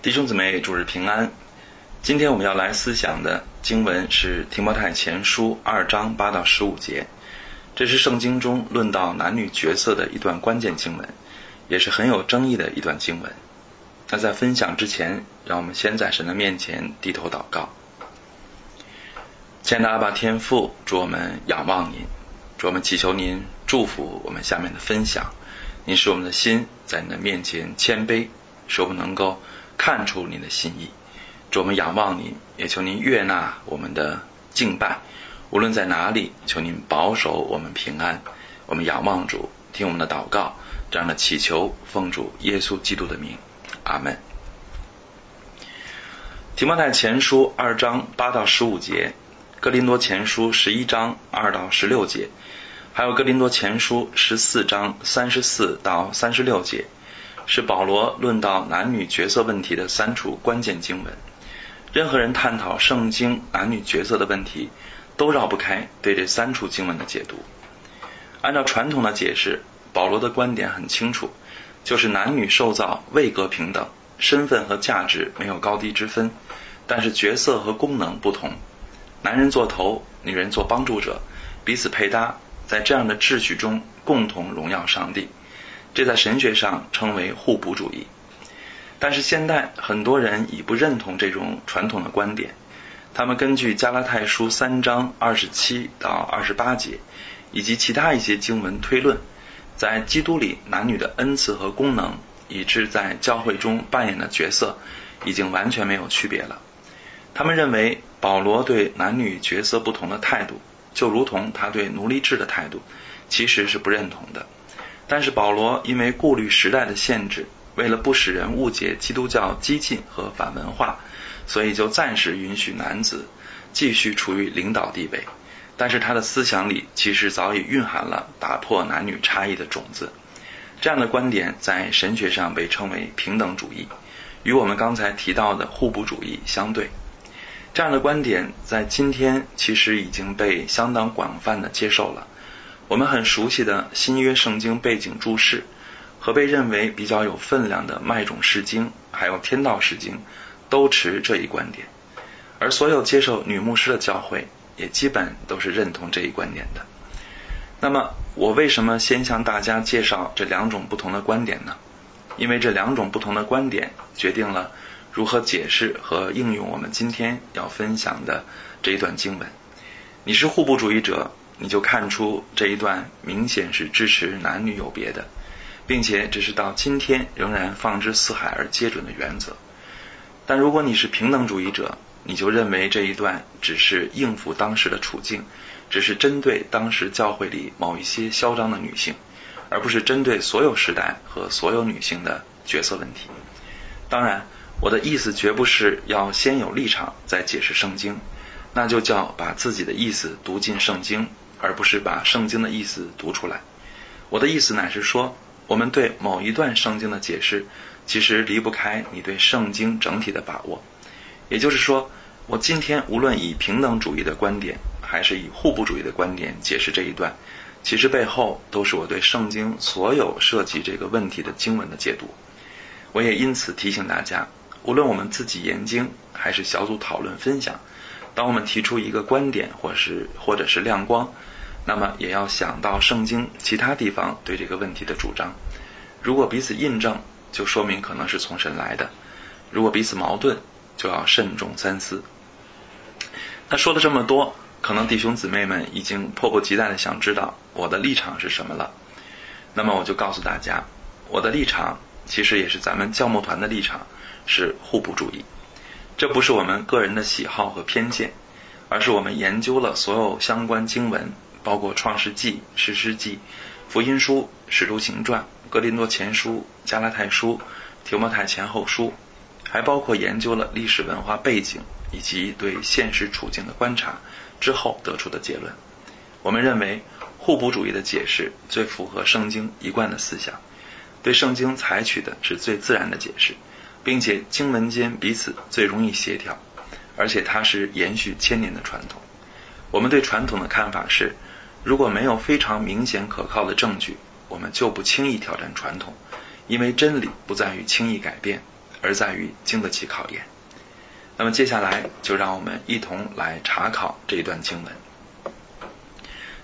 弟兄姊妹，主日平安。今天我们要来思想的经文是提摩太前书二章八到十五节，这是圣经中论到男女角色的一段关键经文，也是很有争议的一段经文。那在分享之前，让我们先在神的面前低头祷告。亲爱的阿爸天父，主我们仰望您，主我们祈求您祝福我们下面的分享。您使我们的心在你的面前谦卑，使我们能够看出您的心意。主我们仰望您，也求您悦纳我们的敬拜。无论在哪里，求您保守我们平安。我们仰望主，听我们的祷告，这样的祈求，奉主耶稣基督的名，阿门。提摩太前书二章八到十五节，哥林多前书十一章二到十六节。还有《哥林多前书》十四章三十四到三十六节，是保罗论到男女角色问题的三处关键经文。任何人探讨圣经男女角色的问题，都绕不开对这三处经文的解读。按照传统的解释，保罗的观点很清楚，就是男女受造位格平等，身份和价值没有高低之分，但是角色和功能不同。男人做头，女人做帮助者，彼此配搭。在这样的秩序中，共同荣耀上帝，这在神学上称为互补主义。但是现代很多人已不认同这种传统的观点，他们根据加拉太书三章二十七到二十八节以及其他一些经文推论，在基督里男女的恩赐和功能，以致在教会中扮演的角色已经完全没有区别了。他们认为保罗对男女角色不同的态度。就如同他对奴隶制的态度，其实是不认同的。但是保罗因为顾虑时代的限制，为了不使人误解基督教激进和反文化，所以就暂时允许男子继续处于领导地位。但是他的思想里其实早已蕴含了打破男女差异的种子。这样的观点在神学上被称为平等主义，与我们刚才提到的互补主义相对。这样的观点在今天其实已经被相当广泛的接受了。我们很熟悉的新约圣经背景注释和被认为比较有分量的麦种释经，还有天道释经，都持这一观点。而所有接受女牧师的教会也基本都是认同这一观点的。那么，我为什么先向大家介绍这两种不同的观点呢？因为这两种不同的观点决定了。如何解释和应用我们今天要分享的这一段经文？你是互补主义者，你就看出这一段明显是支持男女有别的，并且这是到今天仍然放之四海而皆准的原则。但如果你是平等主义者，你就认为这一段只是应付当时的处境，只是针对当时教会里某一些嚣张的女性，而不是针对所有时代和所有女性的角色问题。当然。我的意思绝不是要先有立场再解释圣经，那就叫把自己的意思读进圣经，而不是把圣经的意思读出来。我的意思乃是说，我们对某一段圣经的解释，其实离不开你对圣经整体的把握。也就是说，我今天无论以平等主义的观点，还是以互补主义的观点解释这一段，其实背后都是我对圣经所有涉及这个问题的经文的解读。我也因此提醒大家。无论我们自己研经还是小组讨论分享，当我们提出一个观点或是或者是亮光，那么也要想到圣经其他地方对这个问题的主张。如果彼此印证，就说明可能是从神来的；如果彼此矛盾，就要慎重三思。那说了这么多，可能弟兄姊妹们已经迫不及待的想知道我的立场是什么了。那么我就告诉大家，我的立场其实也是咱们教牧团的立场。是互补主义，这不是我们个人的喜好和偏见，而是我们研究了所有相关经文，包括创世纪、史诗记、福音书、使徒行传、格林多前书、加拉太书、提摩太前后书，还包括研究了历史文化背景以及对现实处境的观察之后得出的结论。我们认为互补主义的解释最符合圣经一贯的思想，对圣经采取的是最自然的解释。并且经文间彼此最容易协调，而且它是延续千年的传统。我们对传统的看法是，如果没有非常明显可靠的证据，我们就不轻易挑战传统，因为真理不在于轻易改变，而在于经得起考验。那么接下来就让我们一同来查考这一段经文。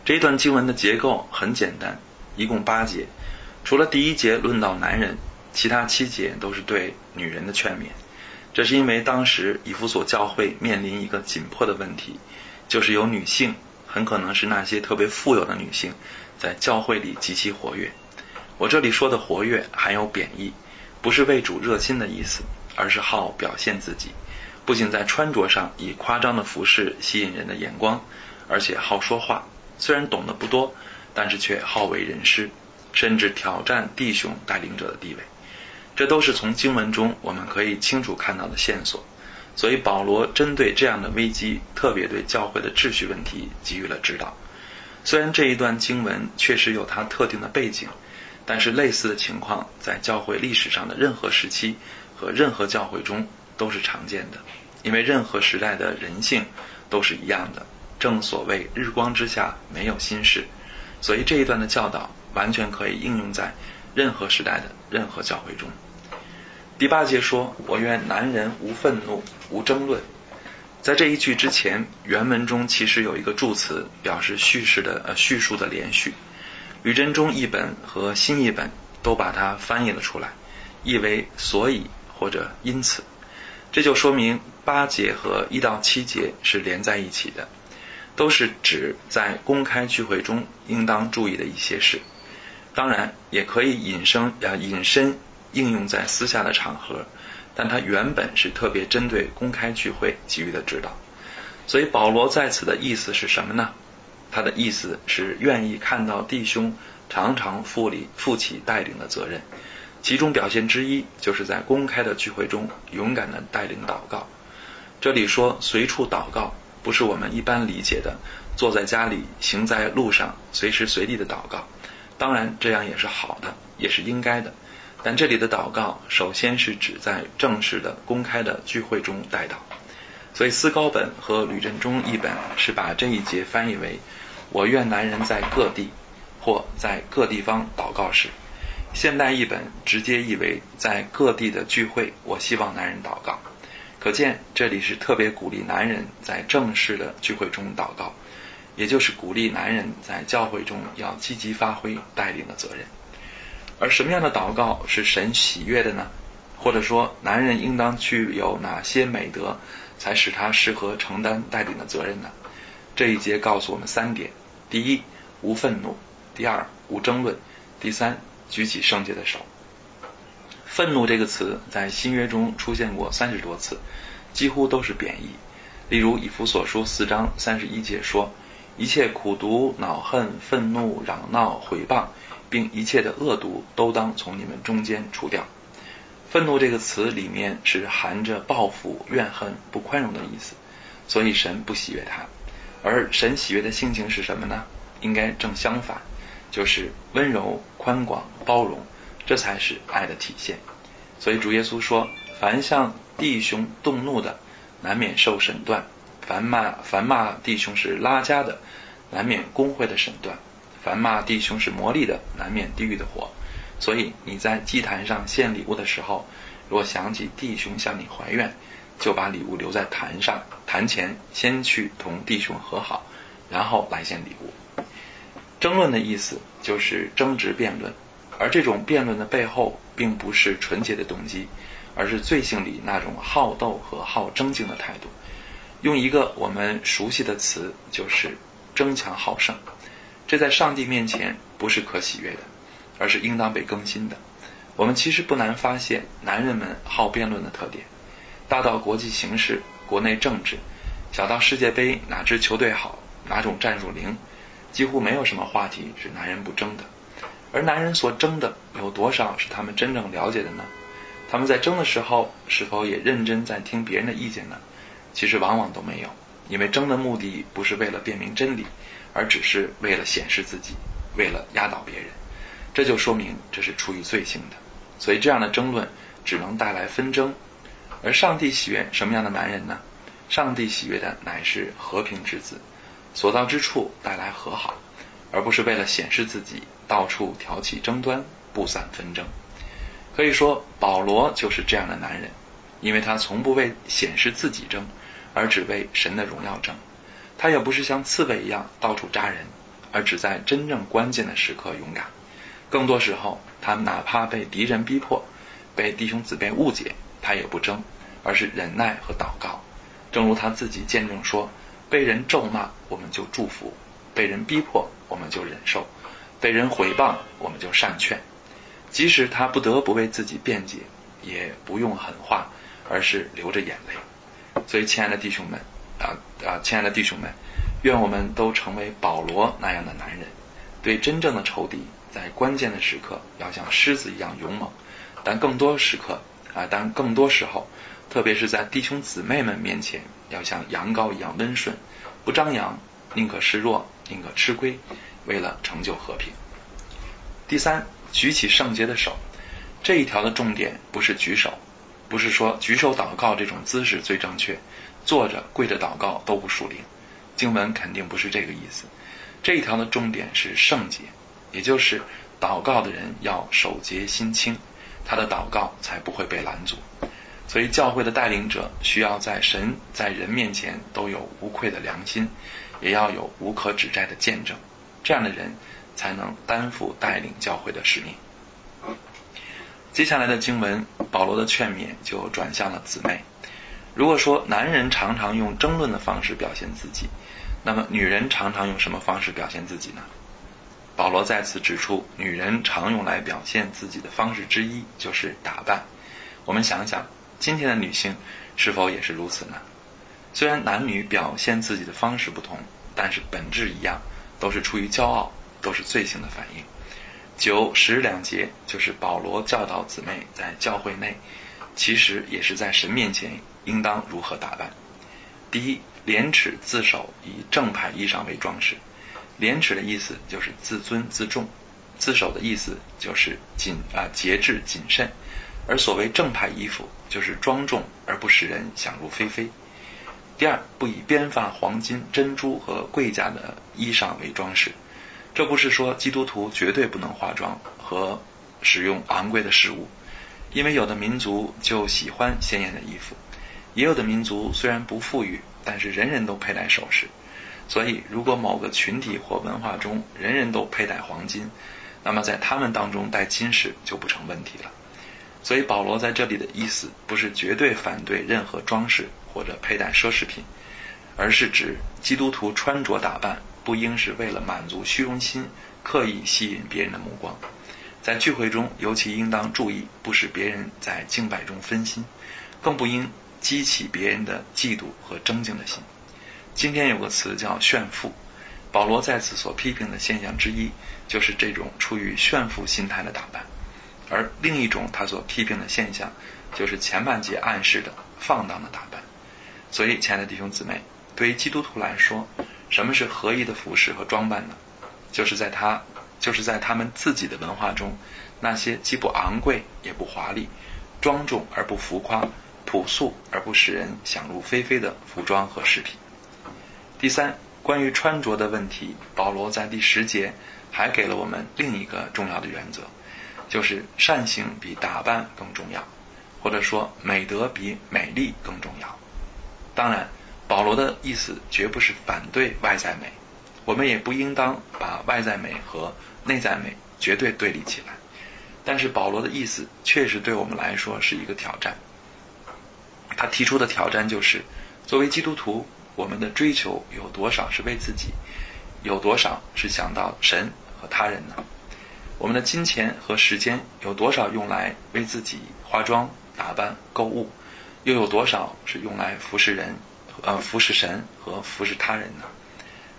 这一段经文的结构很简单，一共八节，除了第一节论到男人，其他七节都是对女人的劝勉。这是因为当时以弗所教会面临一个紧迫的问题，就是有女性，很可能是那些特别富有的女性，在教会里极其活跃。我这里说的活跃含有贬义，不是为主热心的意思，而是好表现自己。不仅在穿着上以夸张的服饰吸引人的眼光，而且好说话。虽然懂得不多，但是却好为人师，甚至挑战弟兄带领者的地位。这都是从经文中我们可以清楚看到的线索。所以保罗针对这样的危机，特别对教会的秩序问题给予了指导。虽然这一段经文确实有它特定的背景，但是类似的情况在教会历史上的任何时期和任何教会中。都是常见的，因为任何时代的人性都是一样的。正所谓日光之下没有新事，所以这一段的教导完全可以应用在任何时代的任何教会中。第八节说：“我愿男人无愤怒，无争论。”在这一句之前，原文中其实有一个助词，表示叙事的呃叙述的连续。吕振中译本和新译本都把它翻译了出来，意为所以或者因此。这就说明八节和一到七节是连在一起的，都是指在公开聚会中应当注意的一些事。当然，也可以引申啊引申应用在私下的场合，但它原本是特别针对公开聚会给予的指导。所以保罗在此的意思是什么呢？他的意思是愿意看到弟兄常常负里负起带领的责任。其中表现之一，就是在公开的聚会中勇敢的带领祷告。这里说随处祷告，不是我们一般理解的坐在家里、行在路上、随时随地的祷告。当然，这样也是好的，也是应该的。但这里的祷告，首先是指在正式的、公开的聚会中带祷。所以，思高本和吕振中译本是把这一节翻译为“我愿男人在各地或在各地方祷告时”。现代译本直接译为在各地的聚会，我希望男人祷告。可见这里是特别鼓励男人在正式的聚会中祷告，也就是鼓励男人在教会中要积极发挥带领的责任。而什么样的祷告是神喜悦的呢？或者说，男人应当具有哪些美德，才使他适合承担带领的责任呢？这一节告诉我们三点：第一，无愤怒；第二，无争论；第三。举起圣洁的手。愤怒这个词在新约中出现过三十多次，几乎都是贬义。例如以弗所书四章三十一节说：“一切苦毒、恼恨、愤怒、嚷闹、毁谤，并一切的恶毒，都当从你们中间除掉。”愤怒这个词里面是含着报复、怨恨、不宽容的意思，所以神不喜悦它。而神喜悦的性情是什么呢？应该正相反。就是温柔、宽广、包容，这才是爱的体现。所以主耶稣说：“凡向弟兄动怒的，难免受审断；凡骂凡骂弟兄是拉家的，难免工会的审断；凡骂弟兄是魔力的，难免地狱的火。”所以你在祭坛上献礼物的时候，若想起弟兄向你怀怨，就把礼物留在坛上，坛前先去同弟兄和好，然后来献礼物。争论的意思就是争执辩论，而这种辩论的背后并不是纯洁的动机，而是罪性里那种好斗和好争竞的态度。用一个我们熟悉的词，就是争强好胜。这在上帝面前不是可喜悦的，而是应当被更新的。我们其实不难发现，男人们好辩论的特点，大到国际形势、国内政治，小到世界杯哪支球队好，哪种战术灵。几乎没有什么话题是男人不争的，而男人所争的有多少是他们真正了解的呢？他们在争的时候是否也认真在听别人的意见呢？其实往往都没有，因为争的目的不是为了辨明真理，而只是为了显示自己，为了压倒别人。这就说明这是出于罪性的，所以这样的争论只能带来纷争。而上帝喜悦什么样的男人呢？上帝喜悦的乃是和平之子。所到之处带来和好，而不是为了显示自己到处挑起争端、不散纷争。可以说，保罗就是这样的男人，因为他从不为显示自己争，而只为神的荣耀争。他也不是像刺猬一样到处扎人，而只在真正关键的时刻勇敢。更多时候，他哪怕被敌人逼迫，被弟兄姊妹误解，他也不争，而是忍耐和祷告。正如他自己见证说：“被人咒骂，我们就祝福；被人逼迫，我们就忍受；被人毁谤，我们就善劝。”即使他不得不为自己辩解，也不用狠话，而是流着眼泪。所以，亲爱的弟兄们啊啊，亲爱的弟兄们，愿我们都成为保罗那样的男人，对真正的仇敌，在关键的时刻要像狮子一样勇猛；但更多时刻啊，但更多时候，特别是在弟兄姊妹们面前，要像羊羔一样温顺，不张扬，宁可示弱，宁可吃亏，为了成就和平。第三。举起圣洁的手，这一条的重点不是举手，不是说举手祷告这种姿势最正确，坐着跪着祷告都不属灵。经文肯定不是这个意思。这一条的重点是圣洁，也就是祷告的人要守洁心清，他的祷告才不会被拦阻。所以教会的带领者需要在神在人面前都有无愧的良心，也要有无可指摘的见证。这样的人。才能担负带领教会的使命。接下来的经文，保罗的劝勉就转向了姊妹。如果说男人常常用争论的方式表现自己，那么女人常常用什么方式表现自己呢？保罗再次指出，女人常用来表现自己的方式之一就是打扮。我们想想，今天的女性是否也是如此呢？虽然男女表现自己的方式不同，但是本质一样，都是出于骄傲。都是罪行的反应。九十两节就是保罗教导姊妹在教会内，其实也是在神面前应当如何打扮。第一，廉耻自守，以正派衣裳为装饰。廉耻的意思就是自尊自重，自守的意思就是谨啊节制谨慎。而所谓正派衣服，就是庄重而不使人想入非非。第二，不以编发黄金、珍珠和贵价的衣裳为装饰。这不是说基督徒绝对不能化妆和使用昂贵的事物，因为有的民族就喜欢鲜艳的衣服，也有的民族虽然不富裕，但是人人都佩戴首饰。所以，如果某个群体或文化中人人都佩戴黄金，那么在他们当中戴金饰就不成问题了。所以，保罗在这里的意思不是绝对反对任何装饰或者佩戴奢侈品，而是指基督徒穿着打扮。不应是为了满足虚荣心，刻意吸引别人的目光。在聚会中，尤其应当注意，不使别人在敬拜中分心，更不应激起别人的嫉妒和争竞的心。今天有个词叫炫富，保罗在此所批评的现象之一，就是这种出于炫富心态的打扮；而另一种他所批评的现象，就是前半节暗示的放荡的打扮。所以，亲爱的弟兄姊妹，对于基督徒来说，什么是合一的服饰和装扮呢？就是在他，就是在他们自己的文化中，那些既不昂贵也不华丽，庄重而不浮夸，朴素而不使人想入非非的服装和饰品。第三，关于穿着的问题，保罗在第十节还给了我们另一个重要的原则，就是善行比打扮更重要，或者说美德比美丽更重要。当然。保罗的意思绝不是反对外在美，我们也不应当把外在美和内在美绝对对立起来。但是保罗的意思确实对我们来说是一个挑战。他提出的挑战就是：作为基督徒，我们的追求有多少是为自己，有多少是想到神和他人呢？我们的金钱和时间有多少用来为自己化妆、打扮、购物，又有多少是用来服侍人？呃，服侍神和服侍他人呢？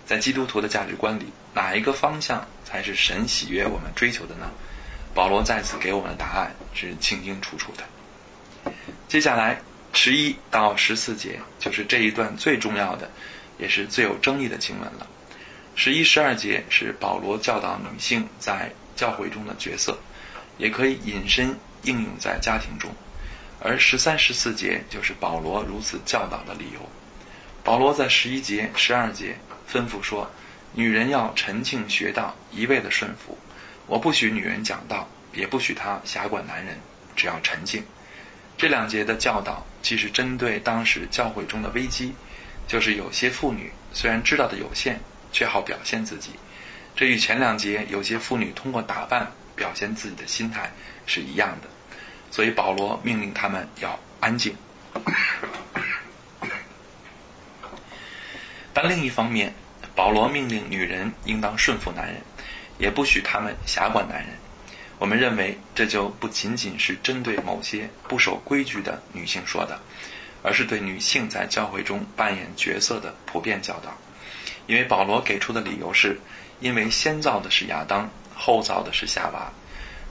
在基督徒的价值观里，哪一个方向才是神喜悦我们追求的呢？保罗再次给我们的答案是清清楚楚的。接下来十一到十四节就是这一段最重要的，也是最有争议的经文了。十一、十二节是保罗教导女性在教会中的角色，也可以引申应用在家庭中。而十三、十四节就是保罗如此教导的理由。保罗在十一节、十二节吩咐说：“女人要沉静学道，一味的顺服。我不许女人讲道，也不许她辖管男人。只要沉静。这两节的教导既是针对当时教会中的危机，就是有些妇女虽然知道的有限，却好表现自己。这与前两节有些妇女通过打扮表现自己的心态是一样的。所以保罗命令他们要安静。但另一方面，保罗命令女人应当顺服男人，也不许他们辖管男人。我们认为这就不仅仅是针对某些不守规矩的女性说的，而是对女性在教会中扮演角色的普遍教导。因为保罗给出的理由是，因为先造的是亚当，后造的是夏娃。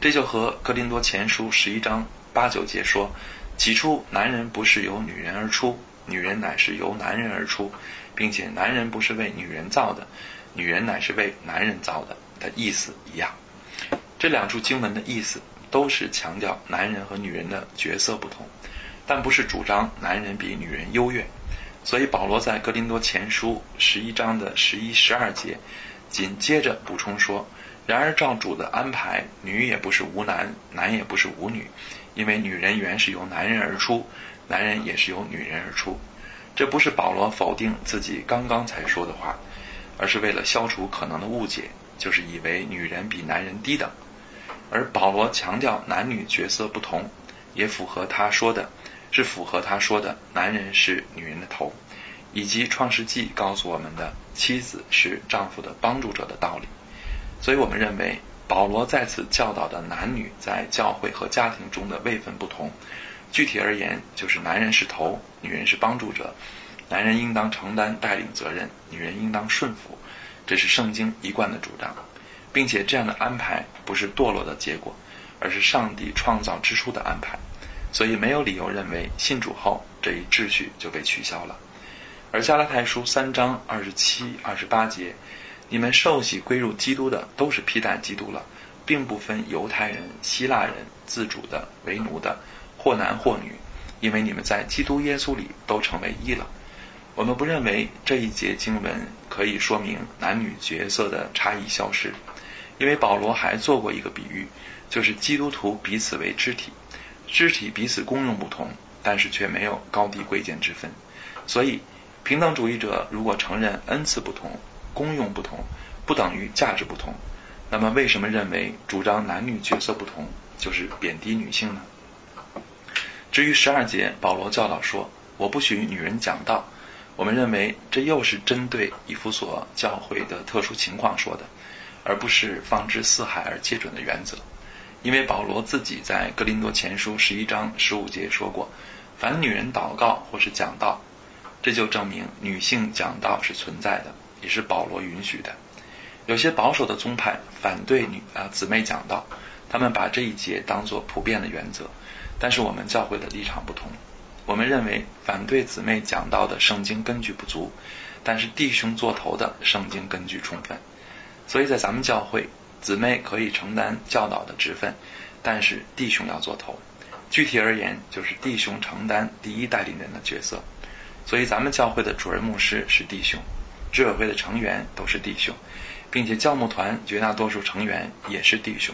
这就和格林多前书十一章八九节说：“起初男人不是由女人而出，女人乃是由男人而出。”并且男人不是为女人造的，女人乃是为男人造的的意思一样。这两处经文的意思都是强调男人和女人的角色不同，但不是主张男人比女人优越。所以保罗在格林多前书十一章的十一、十二节紧接着补充说：“然而照主的安排，女也不是无男，男也不是无女，因为女人原是由男人而出，男人也是由女人而出。”这不是保罗否定自己刚刚才说的话，而是为了消除可能的误解，就是以为女人比男人低等。而保罗强调男女角色不同，也符合他说的，是符合他说的男人是女人的头，以及创世纪告诉我们的妻子是丈夫的帮助者的道理。所以我们认为保罗在此教导的男女在教会和家庭中的位分不同。具体而言，就是男人是头，女人是帮助者。男人应当承担带领责任，女人应当顺服。这是圣经一贯的主张，并且这样的安排不是堕落的结果，而是上帝创造之初的安排。所以没有理由认为信主后这一秩序就被取消了。而加拉太书三章二十七、二十八节，你们受洗归入基督的，都是披戴基督了，并不分犹太人、希腊人、自主的、为奴的。或男或女，因为你们在基督耶稣里都成为一了。我们不认为这一节经文可以说明男女角色的差异消失，因为保罗还做过一个比喻，就是基督徒彼此为肢体，肢体彼此功用不同，但是却没有高低贵贱之分。所以，平等主义者如果承认恩赐不同、功用不同，不等于价值不同，那么为什么认为主张男女角色不同就是贬低女性呢？至于十二节，保罗教导说：“我不许女人讲道。”我们认为这又是针对以弗所教会的特殊情况说的，而不是放之四海而皆准的原则。因为保罗自己在格林多前书十一章十五节说过：“凡女人祷告或是讲道，这就证明女性讲道是存在的，也是保罗允许的。”有些保守的宗派反对女啊姊妹讲道，他们把这一节当作普遍的原则。但是我们教会的立场不同，我们认为反对姊妹讲道的圣经根据不足，但是弟兄做头的圣经根据充分。所以在咱们教会，姊妹可以承担教导的职分，但是弟兄要做头。具体而言，就是弟兄承担第一带领人的角色。所以咱们教会的主任牧师是弟兄，执委会的成员都是弟兄，并且教牧团绝大多数成员也是弟兄。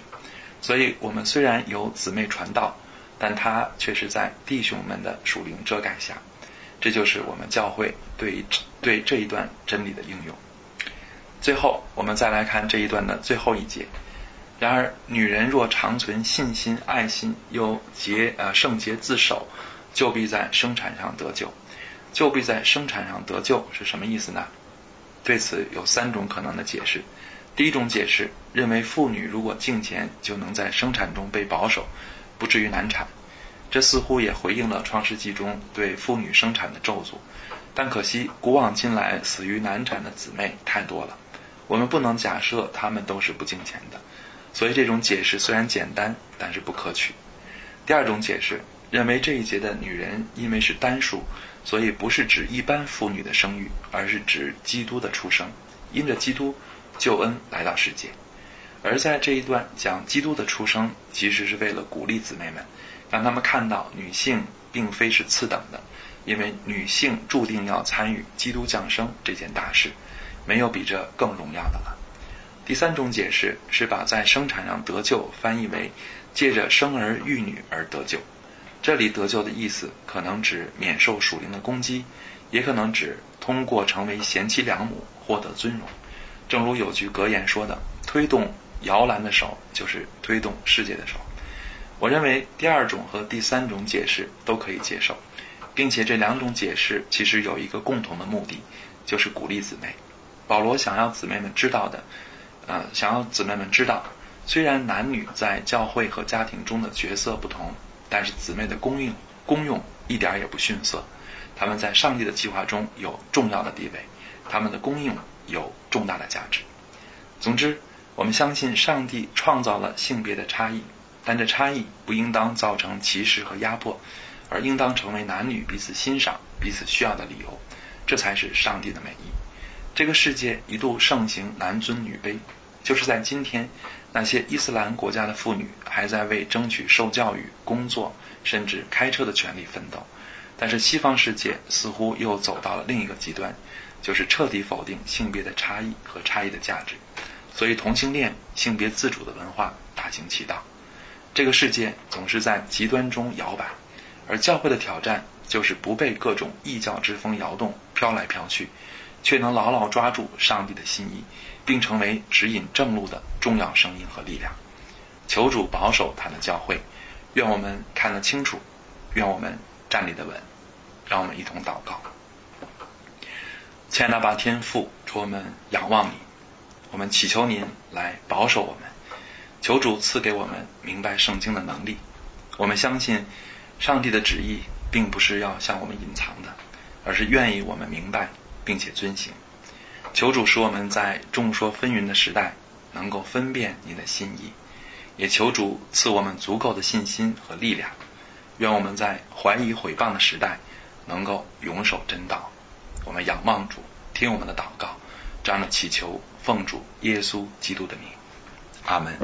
所以我们虽然有姊妹传道。但他却是在弟兄们的属灵遮盖下，这就是我们教会对对这一段真理的应用。最后，我们再来看这一段的最后一节。然而，女人若长存信心、爱心，又洁呃圣洁自守，就必在生产上得救。就必在生产上得救是什么意思呢？对此有三种可能的解释。第一种解释认为，妇女如果敬虔，就能在生产中被保守。不至于难产，这似乎也回应了创世纪中对妇女生产的咒诅。但可惜，古往今来死于难产的姊妹太多了，我们不能假设她们都是不敬虔的。所以这种解释虽然简单，但是不可取。第二种解释认为这一节的女人因为是单数，所以不是指一般妇女的生育，而是指基督的出生，因着基督救恩来到世界。而在这一段讲基督的出生，其实是为了鼓励姊妹们，让他们看到女性并非是次等的，因为女性注定要参与基督降生这件大事，没有比这更荣耀的了。第三种解释是把在生产上得救翻译为借着生儿育女而得救。这里得救的意思，可能指免受属灵的攻击，也可能指通过成为贤妻良母获得尊荣。正如有句格言说的：“推动摇篮的手，就是推动世界的手。”我认为第二种和第三种解释都可以接受，并且这两种解释其实有一个共同的目的，就是鼓励姊妹。保罗想要姊妹们知道的，呃，想要姊妹们知道，虽然男女在教会和家庭中的角色不同，但是姊妹的功用功用一点也不逊色。他们在上帝的计划中有重要的地位，他们的功用有重大的价值。总之，我们相信上帝创造了性别的差异。但这差异不应当造成歧视和压迫，而应当成为男女彼此欣赏、彼此需要的理由。这才是上帝的美意。这个世界一度盛行男尊女卑，就是在今天，那些伊斯兰国家的妇女还在为争取受教育、工作甚至开车的权利奋斗。但是西方世界似乎又走到了另一个极端，就是彻底否定性别的差异和差异的价值。所以同性恋、性别自主的文化大行其道。这个世界总是在极端中摇摆，而教会的挑战就是不被各种异教之风摇动、飘来飘去，却能牢牢抓住上帝的心意，并成为指引正路的重要声音和力量。求主保守他的教会，愿我们看得清楚，愿我们站立得稳。让我们一同祷告：亲爱的天父，主我们仰望你，我们祈求您来保守我们。求主赐给我们明白圣经的能力。我们相信上帝的旨意并不是要向我们隐藏的，而是愿意我们明白并且遵行。求主使我们在众说纷纭的时代能够分辨你的心意，也求主赐我们足够的信心和力量。愿我们在怀疑毁谤的时代能够永守真道。我们仰望主，听我们的祷告，这样的祈求奉主耶稣基督的名。阿门。